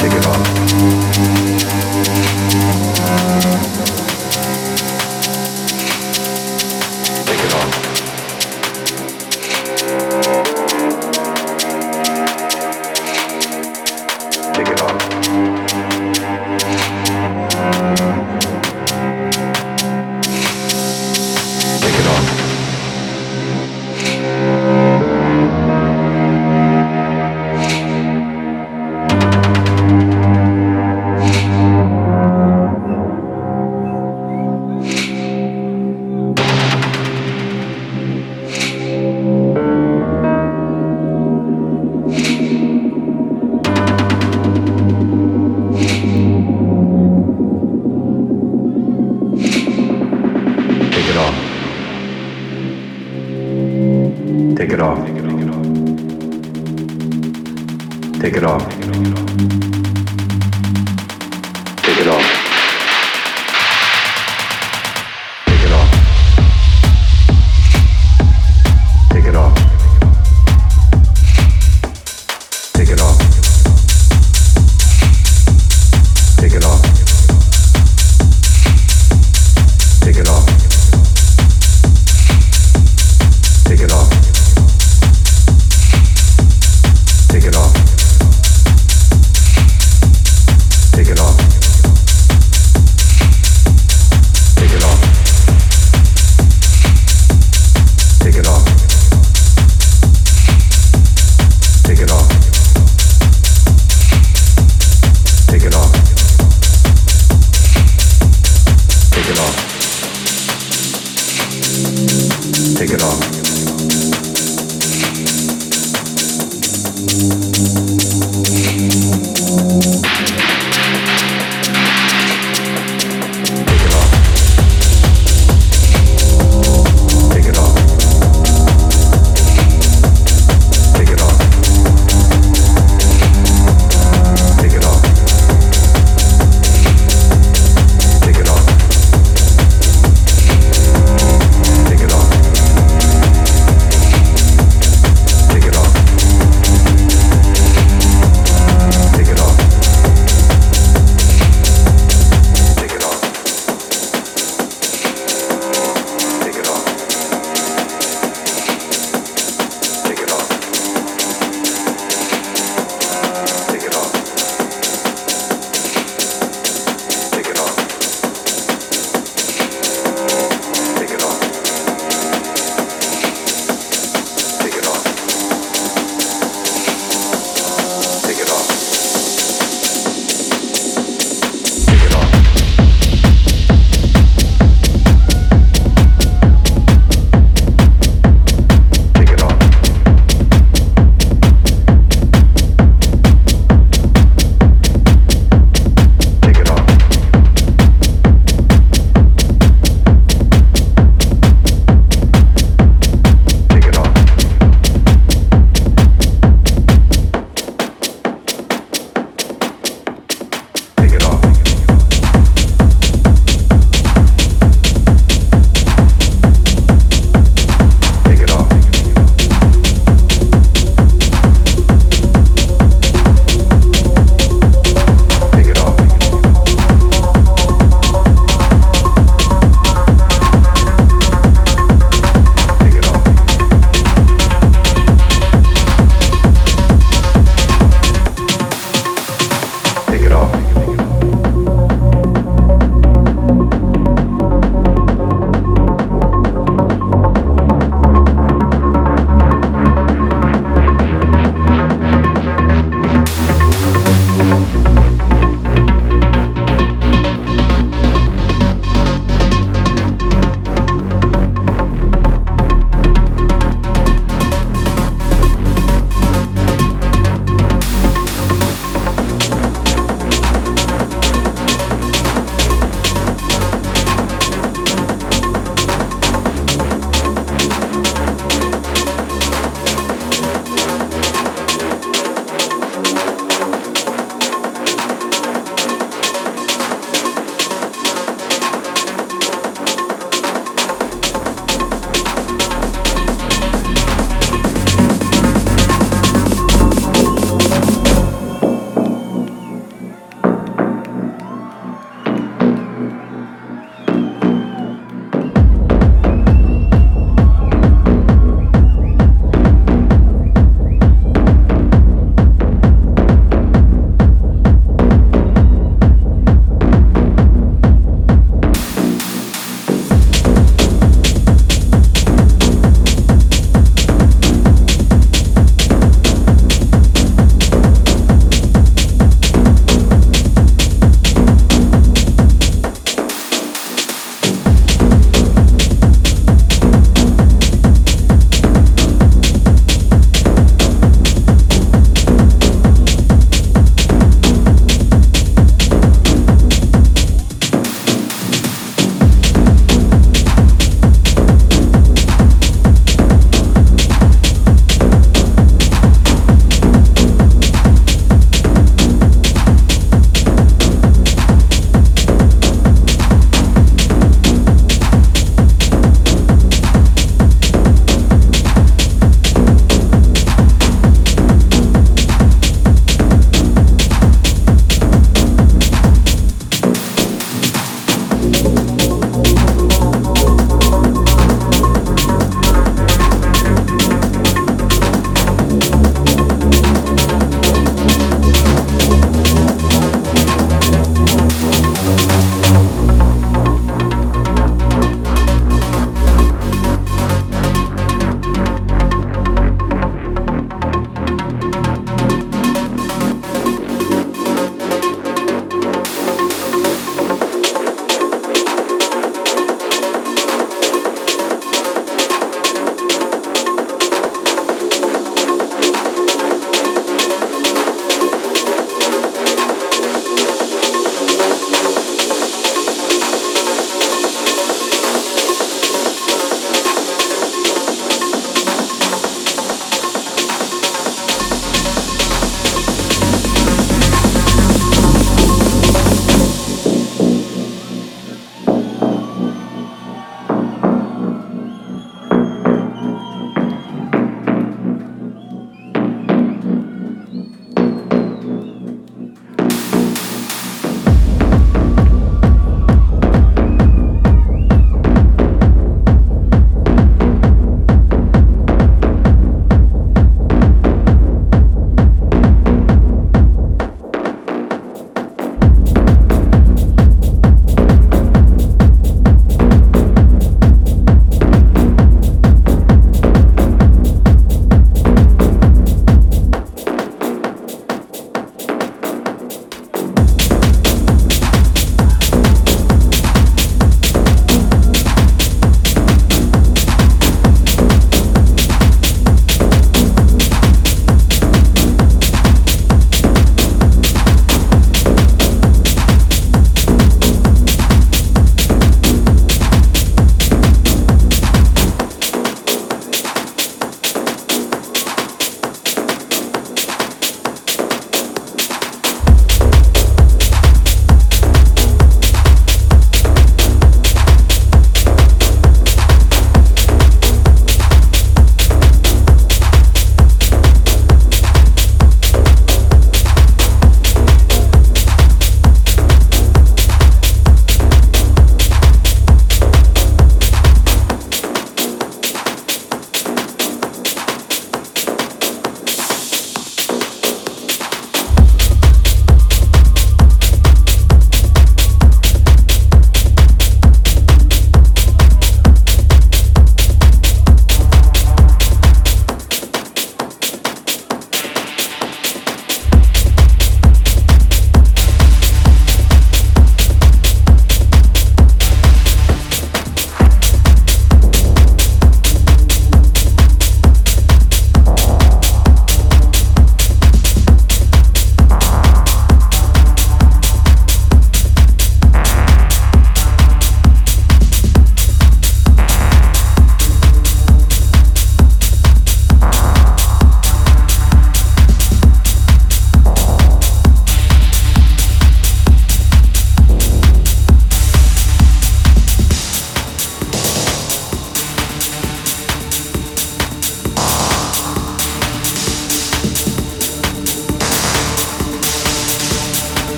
Take it off.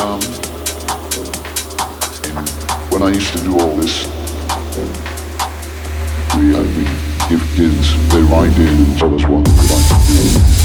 um, when I used to do all this, we, uh, we give kids their ideas and tell us what they like to do.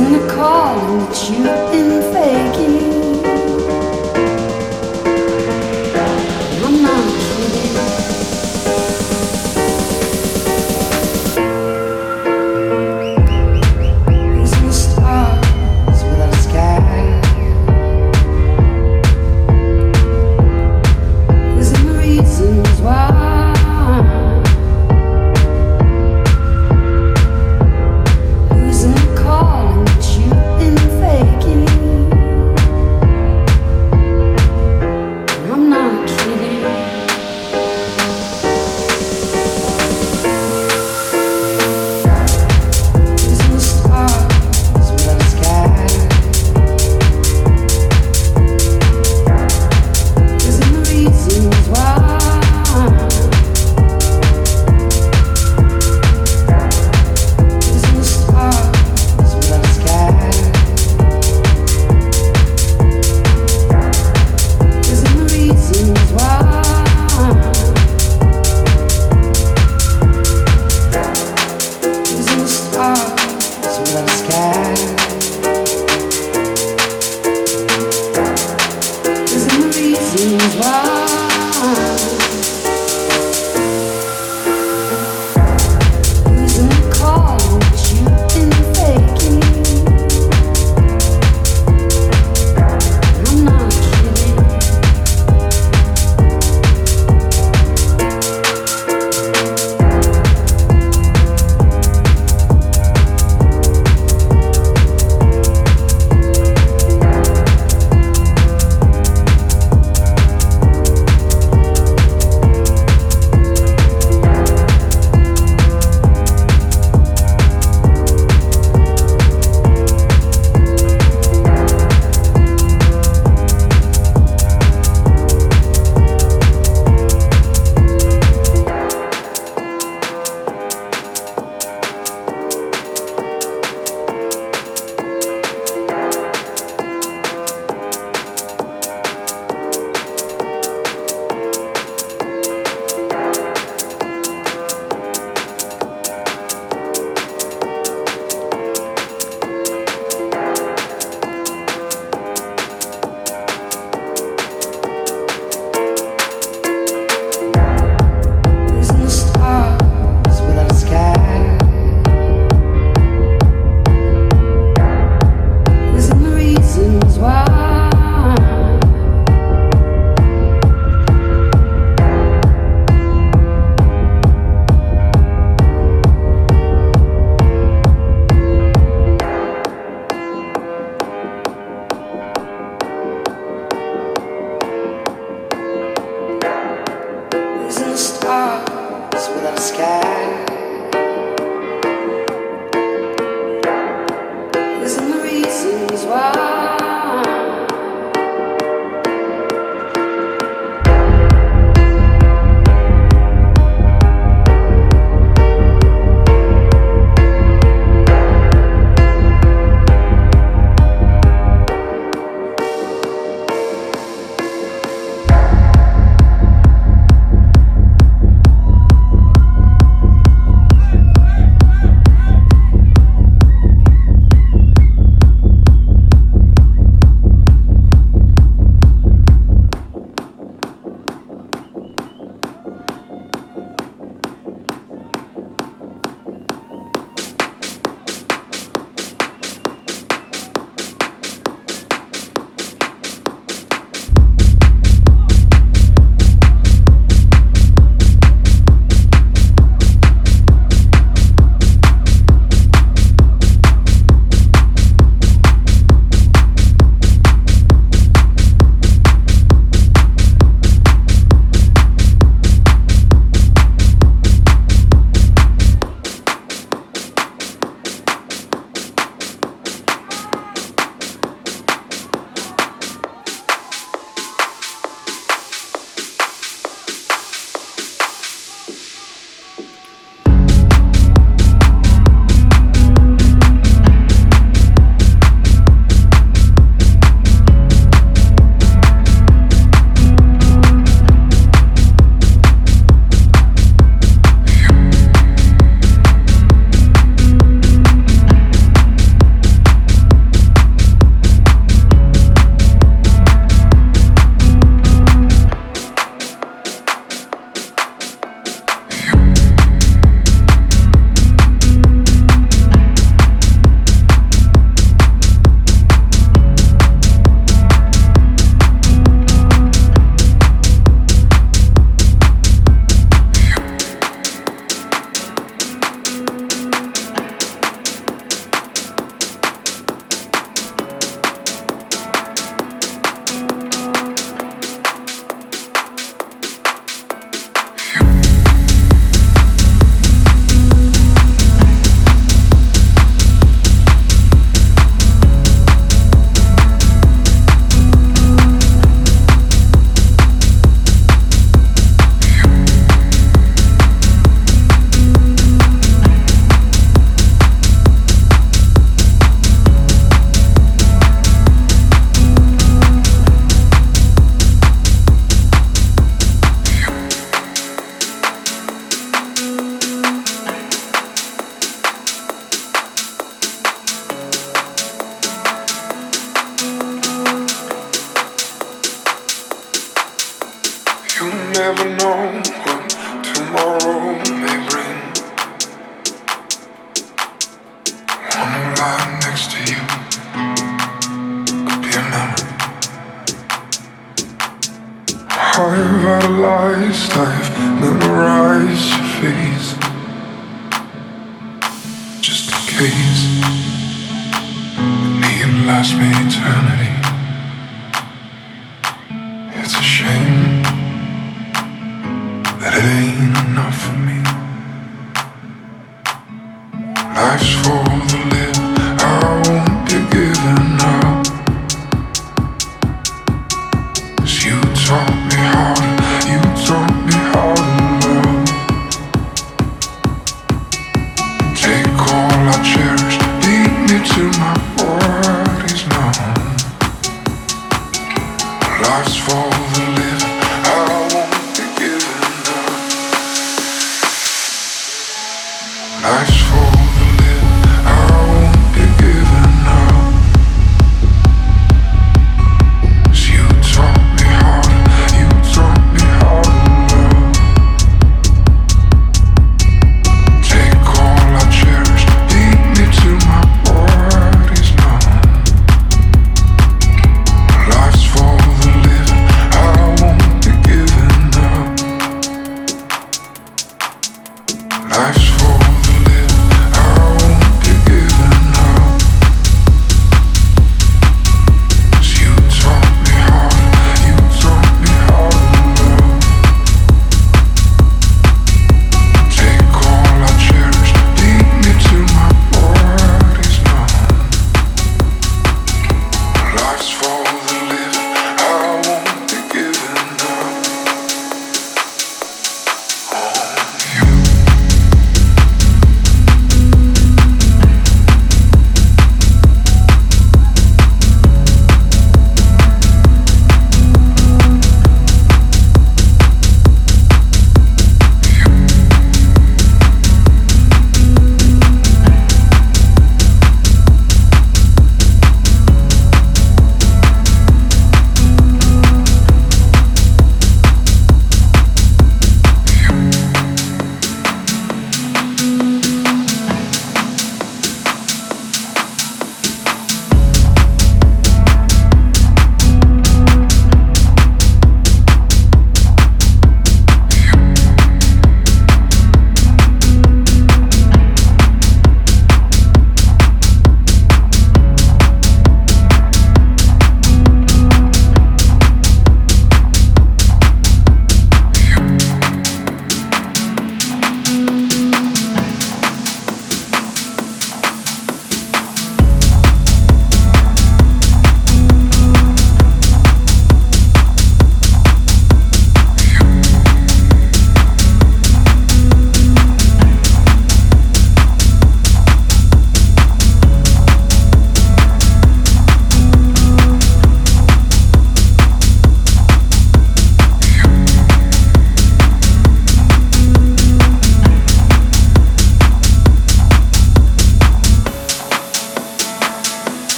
Losing the calling that you've been faking.